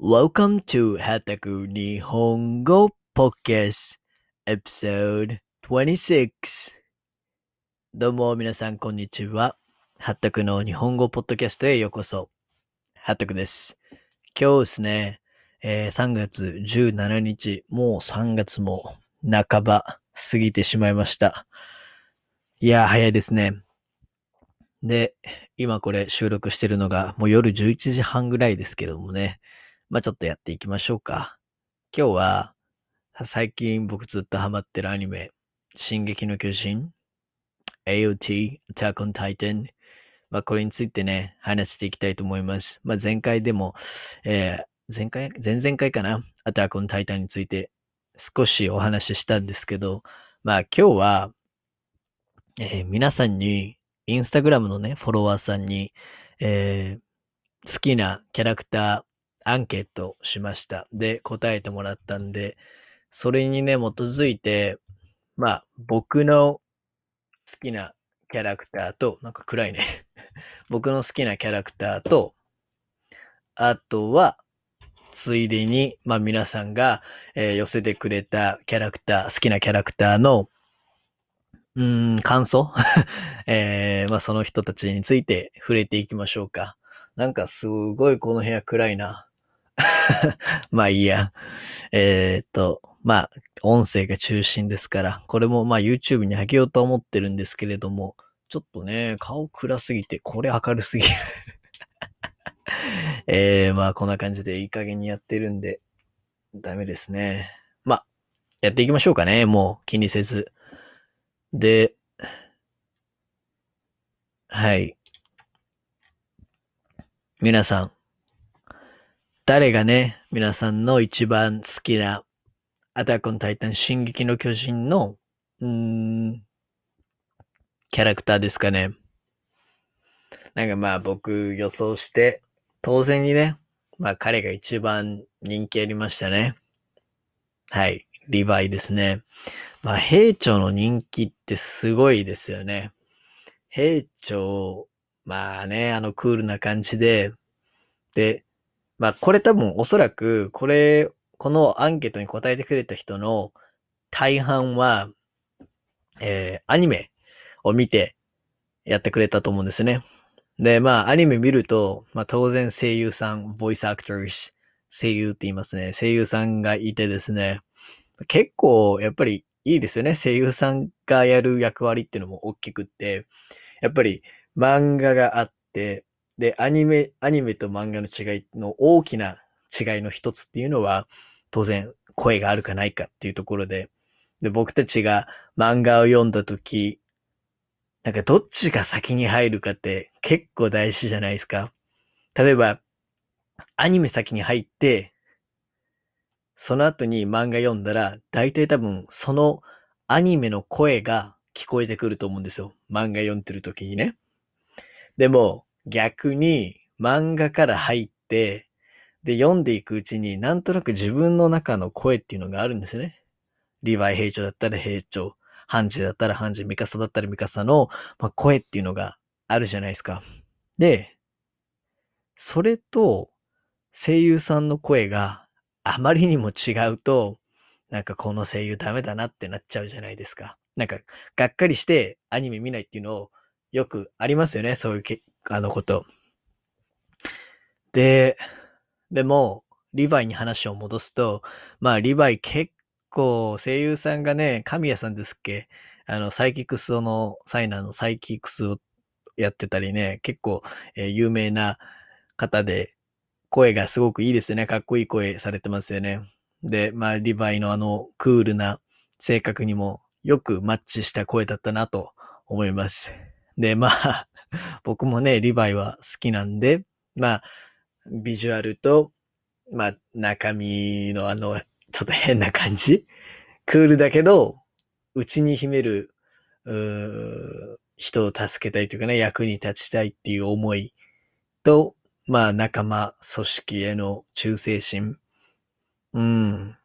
Welcome to はたく日本語 Podcast Episode 26どうも皆さんこんにちは。はったくの日本語ポッドキャストへようこそ。はったくです。今日ですね、えー3月17日、もう3月も半ば過ぎてしまいました。いや、早いですね。で、今これ収録してるのがもう夜11時半ぐらいですけどもね。まあちょっとやっていきましょうか。今日は、最近僕ずっとハマってるアニメ、進撃の巨人、AOT、Attack on Titan、まあこれについてね、話していきたいと思います。まあ前回でも、えー前回、前々回かな、Attack on Titan について少しお話ししたんですけど、まあ今日は、えー皆さんに、インスタグラムのね、フォロワーさんに、えー好きなキャラクター、アンケートしました。で、答えてもらったんで、それにね、基づいて、まあ、僕の好きなキャラクターと、なんか暗いね。僕の好きなキャラクターと、あとは、ついでに、まあ皆さんが、えー寄せてくれたキャラクター、好きなキャラクターの、うん、感想？えーまあその人たちについて触れていきましょうか。なんかすごいこの部屋暗いな。まあいいや。えーっと、まあ、音声が中心ですから、これもまあ YouTube に上げようと思ってるんですけれども、ちょっとね、顔暗すぎて、これ明るすぎる。えー、まあこんな感じでいい加減にやってるんで、ダメですね。まあ、やっていきましょうかね。もう気にせず。で、はい。皆さん、誰がね、皆さんの一番好きなアタックオンタイタン進撃の巨人の、うん、キャラクターですかね。なんかまあ僕予想して、当然にね、まあ彼が一番人気ありましたね。はい、リヴァイですね。まあ兵長の人気ってすごいですよね。兵長、まあね、あのクールな感じで、で、まあこれ多分おそらく、これ、このアンケートに答えてくれた人の大半は、えーアニメを見てやってくれたと思うんですね。で、まあアニメ見ると、まあ当然声優さん、ボイスアクターズ、声優って言いますね。声優さんがいてですね、結構やっぱりいいですよね。声優さんがやる役割っていうのも大きくって、やっぱり漫画があって、で、アニメ、アニメと漫画の違いの大きな違いの一つっていうのは、当然声があるかないかっていうところで、で、僕たちが漫画を読んだとき、なんかどっちが先に入るかって結構大事じゃないですか。例えば、アニメ先に入って、その後に漫画読んだら、大体多分そのアニメの声が聞こえてくると思うんですよ。漫画読んでる時にね。でも逆に漫画から入って、で読んでいくうちになんとなく自分の中の声っていうのがあるんですね。リヴァイ兵長だったら兵長、ハンジだったらハンジ、ミカサだったらミカサの、まあ、声っていうのがあるじゃないですか。で、それと声優さんの声があまりにも違うと、なんかこの声優ダメだなってなっちゃうじゃないですか。なんか、がっかりしてアニメ見ないっていうのをよくありますよね、そういうあのこと。で、でも、リヴァイに話を戻すと、まあ、リヴァイ結構声優さんがね、神谷さんですっけ？あの、サイキクスの、サイナーのサイキクスをやってたりね、結構、えー有名な方で、声がすごくいいですよね。かっこいい声されてますよね。で、まあ、リヴァイのあの、クールな性格にもよくマッチした声だったなと思います。で、まあ、僕もね、リヴァイは好きなんで、まあ、ビジュアルと、まあ、中身のあの、ちょっと変な感じ。クールだけど、内に秘める、う人を助けたいというかね、役に立ちたいっていう思いと、まあ、仲間、組織への忠誠心。うん。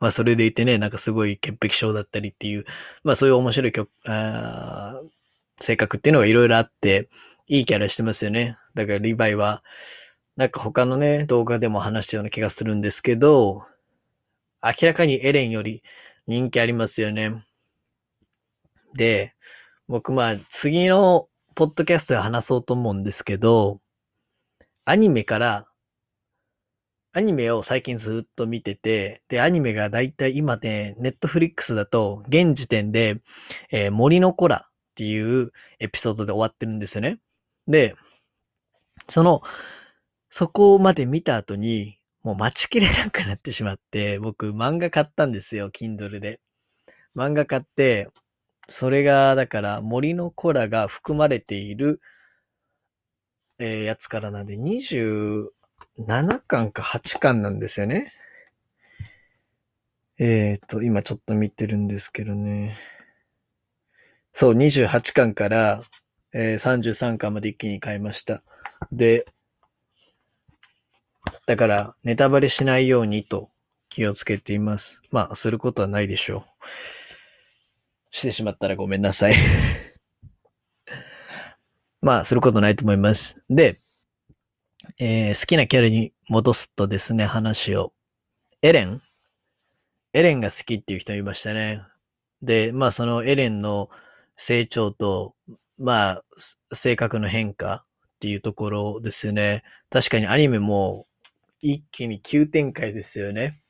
まあ、それでいてね、なんかすごい潔癖症だったりっていう、まあ、そういう面白い曲、あ性格っていうのがいろいろあって、いいキャラしてますよね。だから、リヴァイは、なんか他のね、動画でも話したような気がするんですけど、明らかにエレンより人気ありますよね。で、僕まあ次のポッドキャストで話そうと思うんですけど、アニメから、アニメを最近ずっと見てて、で、アニメがだいたい今ね、ネットフリックスだと、現時点で、えー森の子らっていうエピソードで終わってるんですよね。で、その、そこまで見た後に、もう待ちきれなくなってしまって、僕漫画買ったんですよ、Kindle で。漫画買って、それが、だから森の子らが含まれている、えーやつからなんで、27巻か8巻なんですよね。えっ、と、今ちょっと見てるんですけどね。そう、28巻から、えー33巻まで一気に買いました。で、だから、ネタバレしないようにと気をつけています。まあ、することはないでしょう。してしまったらごめんなさい。まあ、することないと思います。で、えー好きなキャラに戻すとですね、話を。エレンエレンが好きっていう人いましたね。で、まあ、そのエレンの成長と、まあ、性格の変化っていうところですよね。確かにアニメも一気に急展開ですよね。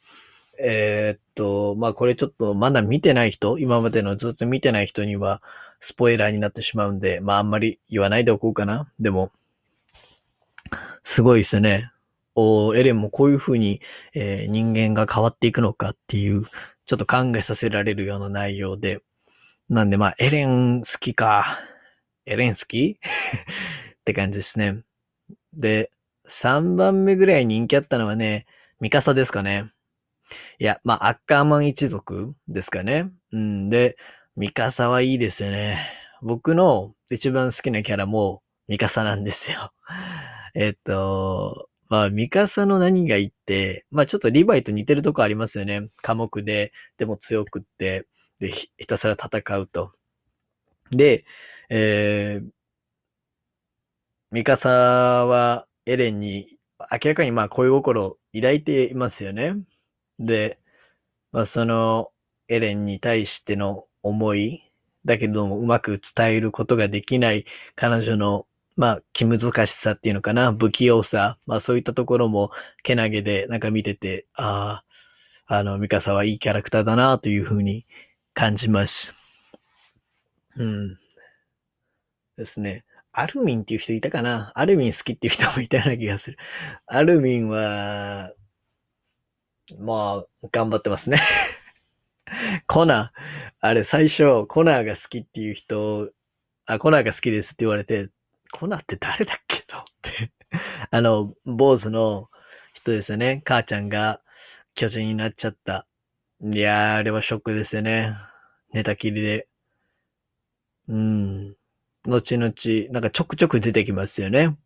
えーっと、まあこれちょっとまだ見てない人、今までのずっと見てない人にはスポイラーになってしまうんで、まああんまり言わないでおこうかな。でも、すごいですよね。おエレンもこういう風に、えー人間が変わっていくのかっていう、ちょっと考えさせられるような内容で。なんでまあエレン好きか。エレン好き？って感じですね。で、3番目ぐらい人気あったのはね、ミカサですかね。いや、まあ、アッカーマン一族ですかね。うん。で、ミカサはいいですよね。僕の一番好きなキャラもミカサなんですよ。えっと、まあ、ミカサの何がいいって、まあ、ちょっとリヴァイと似てるとこありますよね。寡黙で、でも強くって、で、ひひたすら戦うと。で、えー、ミカサはエレンに明らかにまあ恋心を抱いていますよね。で、まあそのエレンに対しての思いだけどもうまく伝えることができない彼女のまあ気難しさっていうのかな、不器用さ、まあそういったところもけなげでなんか見てて、ああ、あのミカサはいいキャラクターだなというふうに感じます。うん。ですね。アルミンっていう人いたかな？アルミン好きっていう人もいたような気がする。アルミンは、まあ、頑張ってますね。コナー。あれ、最初、コナーが好きっていう人、あ、コナーが好きですって言われて、コナーって誰だっけとって。あの、坊主の人ですよね。母ちゃんが巨人になっちゃった。いやー、あれはショックですよね。寝たきりで。うん。後々、なんかちょくちょく出てきますよね。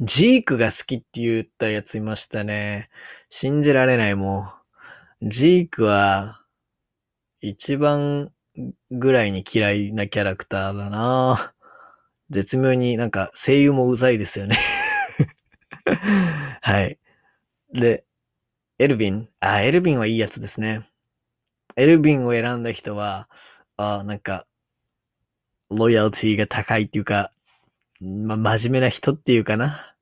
ジークが好きって言ったやついましたね。信じられないもん。ジークは、一番ぐらいに嫌いなキャラクターだな絶妙になんか声優もうざいですよね。はい。で、エルヴィン。あ、エルヴィンはいいやつですね。エルヴィンを選んだ人は、あなんか、ロイヤルティが高いっていうか、まあ、真面目な人っていうかな、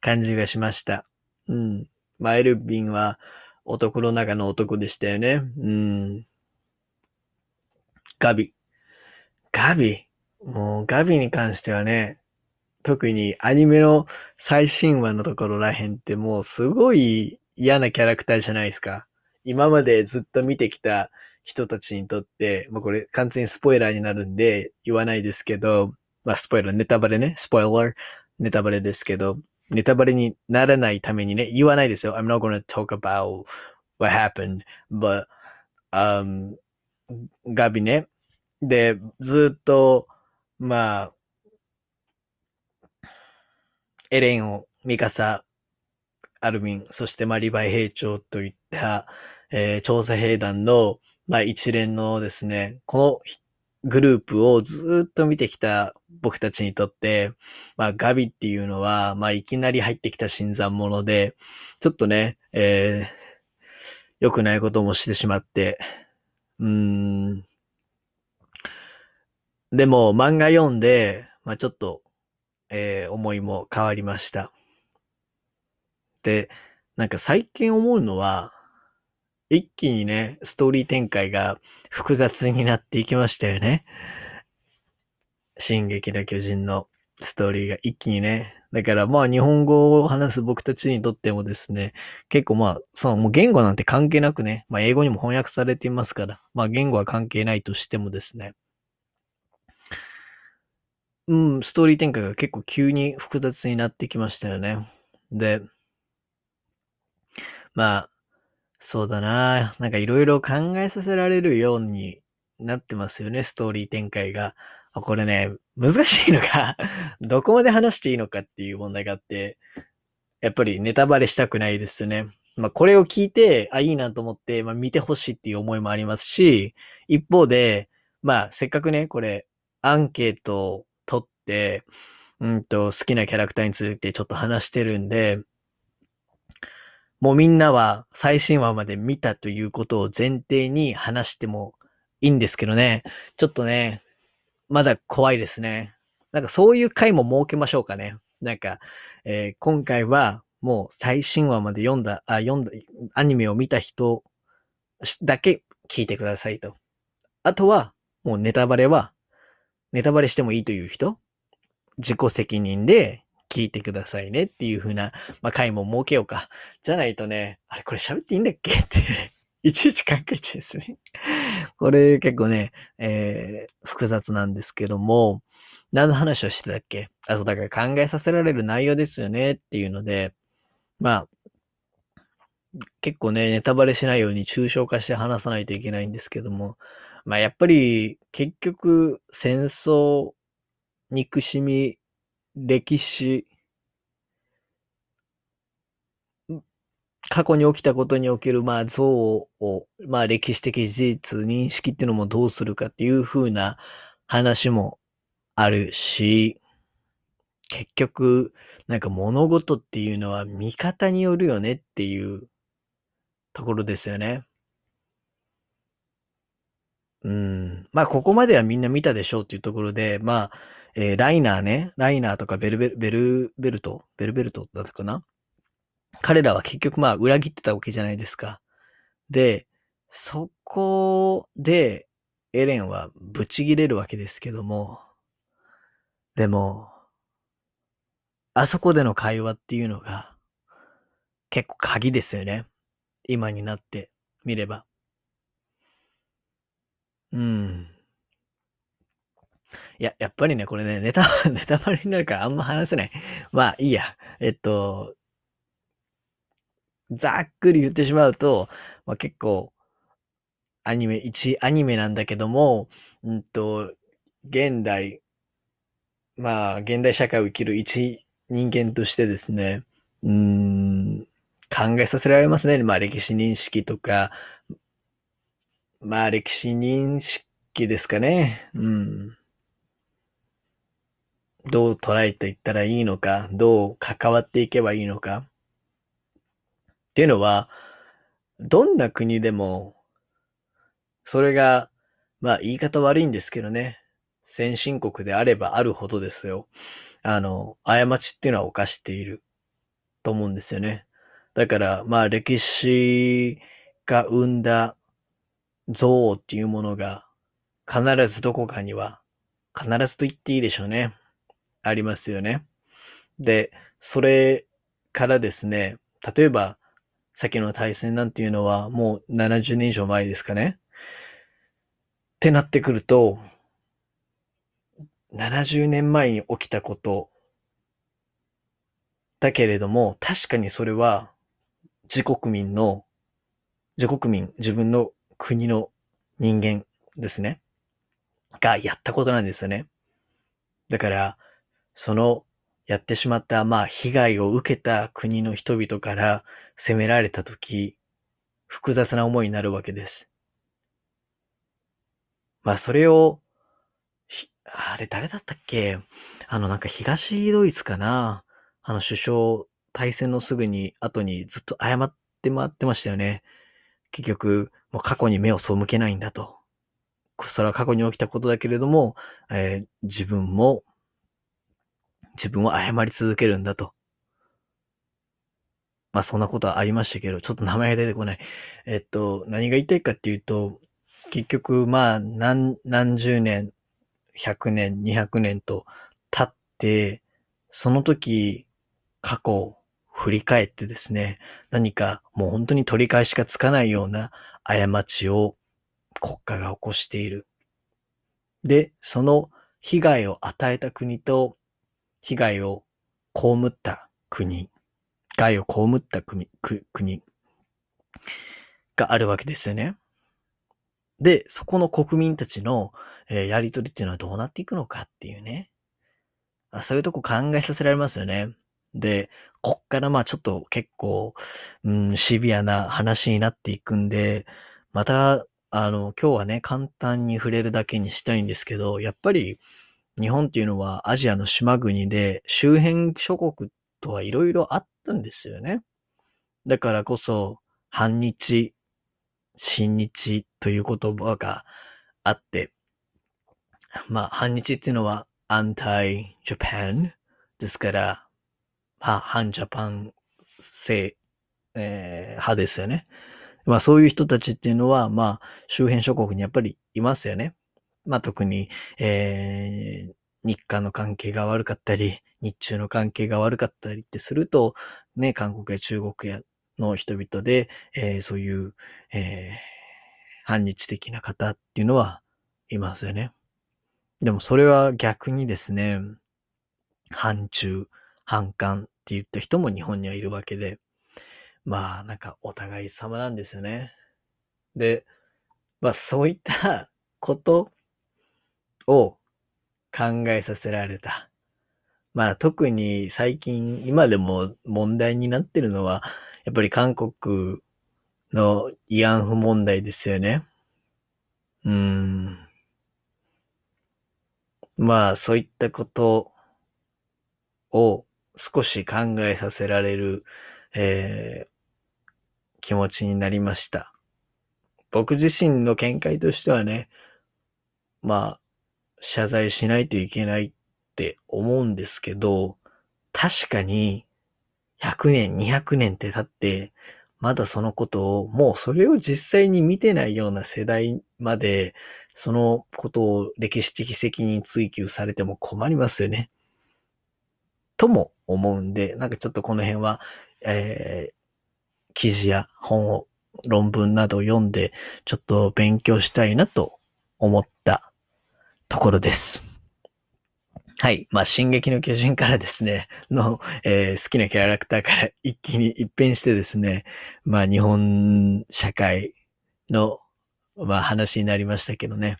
感じがしました。うん。まあ、エルヴィンは男の中の男でしたよね。うん。ガビ。ガビ？もう、ガビに関してはね、特にアニメの最新話のところらへんってもうすごい嫌なキャラクターじゃないですか。今までずっと見てきた人たちにとって、まあこれ完全にスポイラーになるんで言わないですけど、まあスポイラー、ネタバレね、スポイラー、ネタバレですけど、ネタバレにならないためにね、言わないですよ。I'm not gonna talk about what happened, but, um, ガビね。で、ずっと、まあ、エレンを、ミカサ、アルミン、そしてまあリヴァイ兵長といった、えー調査兵団の、まあ一連のですね、このグループをずっと見てきた僕たちにとって、まあガビっていうのは、まあいきなり入ってきた新参者で、ちょっとね、えー、良くないこともしてしまって、うん。でも漫画読んで、まあちょっと、えー、思いも変わりました。で、なんか最近思うのは、一気にね、ストーリー展開が複雑になっていきましたよね。進撃の巨人のストーリーが一気にね。だからまあ日本語を話す僕たちにとってもですね、結構まあ、そのもう言語なんて関係なくね、まあ英語にも翻訳されていますから、まあ言語は関係ないとしてもですね、うん、ストーリー展開が結構急に複雑になってきましたよね。で、まあ、そうだな。なんかいろいろ考えさせられるようになってますよね、ストーリー展開が。これね、難しいのが どこまで話していいのかっていう問題があって、やっぱりネタバレしたくないですよね。まあこれを聞いて、あ、いいなと思って、まあ見てほしいっていう思いもありますし、一方で、まあせっかくね、これ、アンケートを取って、うんと、好きなキャラクターについてちょっと話してるんで、もうみんなは最新話まで見たということを前提に話してもいいんですけどね。ちょっとね、まだ怖いですね。なんかそういう回も設けましょうかね。なんか、えー、今回はもう最新話まで読んだ、あ、読んだ、アニメを見た人だけ聞いてくださいと。あとは、もうネタバレは、ネタバレしてもいいという人、自己責任で聞いてくださいねっていう風な、まあ、回も設けようか。じゃないとね、あれこれ喋っていいんだっけ？っていちいち考えちゃうんですね。これ結構ね、えー、複雑なんですけども、何の話をしてたっけ？あ、そう、だから考えさせられる内容ですよねっていうので、まあ、結構ね、ネタバレしないように抽象化して話さないといけないんですけども、まあやっぱり結局戦争、憎しみ、歴史、過去に起きたことにおける、まあ、像を、まあ、歴史的事実、認識っていうのもどうするかっていう風な話もあるし、結局、なんか物事っていうのは見方によるよねっていうところですよね。うん。まあ、ここまではみんな見たでしょうっていうところで、まあ、えー、ライナーね、ライナーとかベルベル、ベルベルト、ベルベルトだったかな？彼らは結局まあ裏切ってたわけじゃないですか。で、そこでエレンはブチギレるわけですけども、でも、あそこでの会話っていうのが結構鍵ですよね。今になってみれば。うん。や、やっぱりね、これね、ネタ、ネタバレになるからあんま話せない。まあ、いいや。えっと、ざっくり言ってしまうと、まあ、結構、アニメ、一アニメなんだけども、うんと、現代、まあ、現代社会を生きる一人間としてですね、うん、考えさせられますね。まあ、歴史認識とか、まあ、歴史認識ですかね。うん。どう捉えていったらいいのか、どう関わっていけばいいのか。っていうのは、どんな国でも、それが、まあ言い方悪いんですけどね、先進国であればあるほどですよ。あの、過ちっていうのは犯していると思うんですよね。だから、まあ歴史が生んだ憎悪っていうものが必ずどこかには、必ずと言っていいでしょうね。ありますよね。で、それからですね、例えば、先の対戦なんていうのはもう70年以上前ですかね。ってなってくると、70年前に起きたことだけれども、確かにそれは自国民の、自国民、自分の国の人間ですね。がやったことなんですよね。だから、そのやってしまった、まあ、被害を受けた国の人々から責められたとき、複雑な思いになるわけです。まあ、それをあれ誰だったっけ？あのなんか東ドイツかな？あの首相、対戦のすぐに後にずっと謝って回ってましたよね。結局、もう過去に目を背けないんだと。それは過去に起きたことだけれども、えー、自分も、自分を謝り続けるんだと。まあそんなことはありましたけど、ちょっと名前が出てこない。えっと、何が言いたいかっていうと、結局、まあ、何、何十年、100年、200年と経って、その時、過去を振り返ってですね、何かもう本当に取り返しがつかないような過ちを国家が起こしている。で、その被害を与えた国と被害を被った国、害を被った国、国があるわけですよね。で、そこの国民たちの、えー、やりとりっていうのはどうなっていくのかっていうね。あそういうとこ考えさせられますよね。で、こっからまあちょっと結構、うん、シビアな話になっていくんで、また、あの、今日はね、簡単に触れるだけにしたいんですけど、やっぱり日本っていうのはアジアの島国で周辺諸国とはいろいろあったんですよね。だからこそ、反日親日という言葉があって、まあ、反日っていうのは anti-Japan ですから、まあ、反ジャパン性、えー、派ですよね。まあそういう人たちっていうのは、まあ周辺諸国にやっぱりいますよね。まあ特に、えー、日韓の関係が悪かったり、日中の関係が悪かったりってすると、ね、韓国や中国やの人々で、えー、そういう、えー、反日的な方っていうのはいますよね。でもそれは逆にですね、反中、反韓って言った人も日本にはいるわけで、まあなんかお互い様なんですよね。で、まあそういったことを考えさせられた。まあ特に最近今でも問題になってるのは、やっぱり韓国の慰安婦問題ですよね。うん。まあ、そういったことを少し考えさせられる、えー、気持ちになりました。僕自身の見解としてはね、まあ、謝罪しないといけないって思うんですけど、確かに100年、200年って経って、まだそのことを、もうそれを実際に見てないような世代まで、そのことを歴史的責任追及されても困りますよね。とも思うんで、なんかちょっとこの辺は、えー、記事や本を、論文などを読んで、ちょっと勉強したいなと思ったところです。はい。まあ、進撃の巨人からですね、の、えー、好きなキャラクターから一気に一変してですね、まあ、日本社会の、まあ、話になりましたけどね。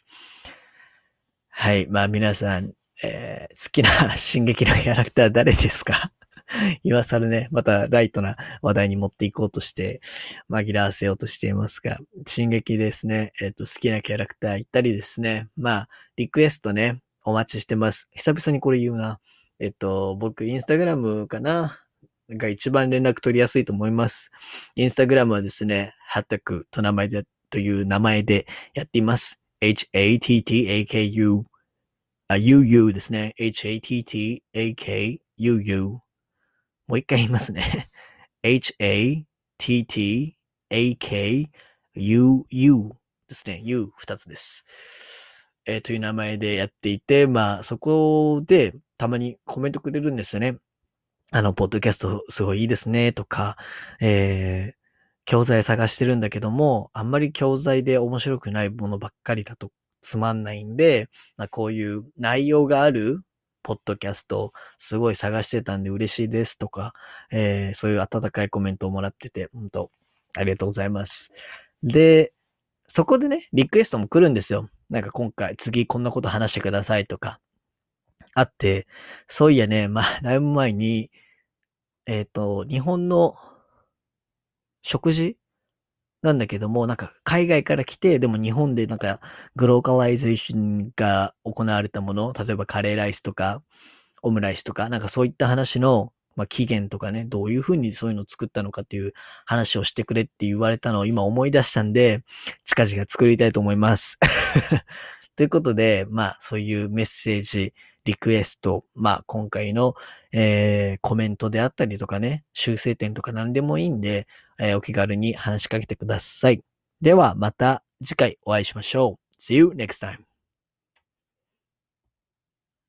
はい。まあ、皆さん、えー、好きな 進撃のキャラクター誰ですか？今更ね、またライトな話題に持っていこうとして、紛らわせようとしていますが、進撃ですね、えっ、ー、と、好きなキャラクター言ったりですね、まあ、リクエストね、お待ちしてます。久々にこれ言うな。えっと、僕、インスタグラムかな？が一番連絡取りやすいと思います。インスタグラムはですね、ハタクと名前で、という名前でやっています。h-a-t-t-a-k-u あ、uu ですね。h-a-t-t-a-k-u-u もう一回言いますね。h-a-t-t-a-k-u-u ですね。u 二つです。えー、という名前でやっていて、まあ、そこでたまにコメントくれるんですよね。あの、ポッドキャストすごいいいですね、とか、えー、教材探してるんだけども、あんまり教材で面白くないものばっかりだとつまんないんで、まあ、こういう内容があるポッドキャストすごい探してたんで嬉しいですとか、えー、そういう温かいコメントをもらってて、本当ありがとうございます。で、そこでね、リクエストも来るんですよ。なんか今回、次こんなこと話してくださいとか、あって、そういやね、まあ、だいぶ前に、えっ、ー、と、日本の食事なんだけども、なんか海外から来て、でも日本でなんかグローカライゼーションが行われたもの、例えばカレーライスとか、オムライスとか、なんかそういった話の、まあ、起源とかね、どういうふうにそういうのを作ったのかっていう話をしてくれって言われたのを今思い出したんで、近々作りたいと思います。ということで、まあそういうメッセージ、リクエスト、まあ今回の、えー、コメントであったりとかね、修正点とか何でもいいんで、えー、お気軽に話しかけてください。ではまた次回お会いしましょう。See you next time.